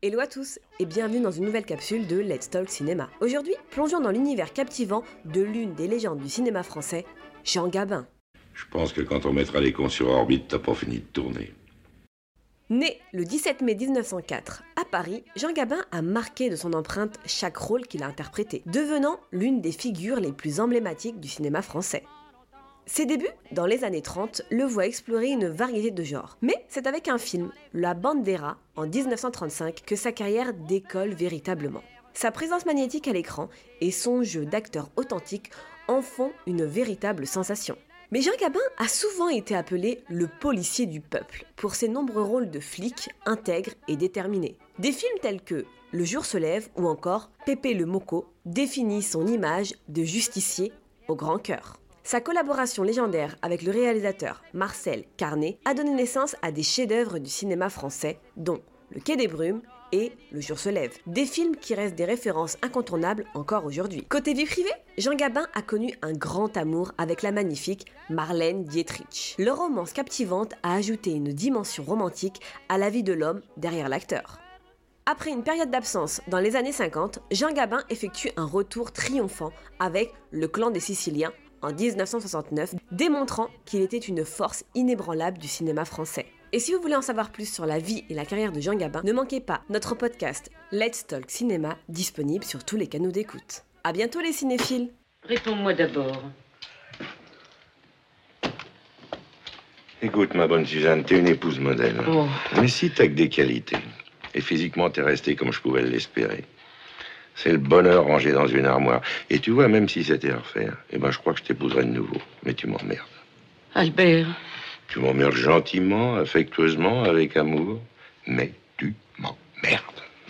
Hello à tous et bienvenue dans une nouvelle capsule de Let's Talk Cinéma. Aujourd'hui, plongeons dans l'univers captivant de l'une des légendes du cinéma français, Jean Gabin. Je pense que quand on mettra les cons sur orbite, t'as pas fini de tourner. Né le 17 mai 1904 à Paris, Jean Gabin a marqué de son empreinte chaque rôle qu'il a interprété, devenant l'une des figures les plus emblématiques du cinéma français. Ses débuts, dans les années 30, le voient explorer une variété de genres. Mais c'est avec un film, La Bandera, en 1935, que sa carrière décolle véritablement. Sa présence magnétique à l'écran et son jeu d'acteur authentique en font une véritable sensation. Mais Jean Gabin a souvent été appelé le policier du peuple pour ses nombreux rôles de flic intègre et déterminé. Des films tels que Le jour se lève ou encore Pépé le Moco définissent son image de justicier au grand cœur. Sa collaboration légendaire avec le réalisateur Marcel Carnet a donné naissance à des chefs-d'œuvre du cinéma français, dont Le Quai des Brumes et Le jour se lève, des films qui restent des références incontournables encore aujourd'hui. Côté vie privée, Jean Gabin a connu un grand amour avec la magnifique Marlène Dietrich. Leur romance captivante a ajouté une dimension romantique à la vie de l'homme derrière l'acteur. Après une période d'absence dans les années 50, Jean Gabin effectue un retour triomphant avec Le clan des Siciliens en 1969, démontrant qu'il était une force inébranlable du cinéma français. Et si vous voulez en savoir plus sur la vie et la carrière de Jean Gabin, ne manquez pas notre podcast Let's Talk Cinéma, disponible sur tous les canaux d'écoute. À bientôt les cinéphiles Réponds-moi d'abord. Écoute, ma bonne Suzanne, t'es une épouse modèle. Oh. Mais si t'as que des qualités, et physiquement t'es restée comme je pouvais l'espérer, c'est le bonheur rangé dans une armoire. Et tu vois, même si c'était à refaire, eh ben, je crois que je t'épouserais de nouveau. Mais tu m'emmerdes. Albert. Tu m'emmerdes gentiment, affectueusement, avec amour. Mais tu m'emmerdes.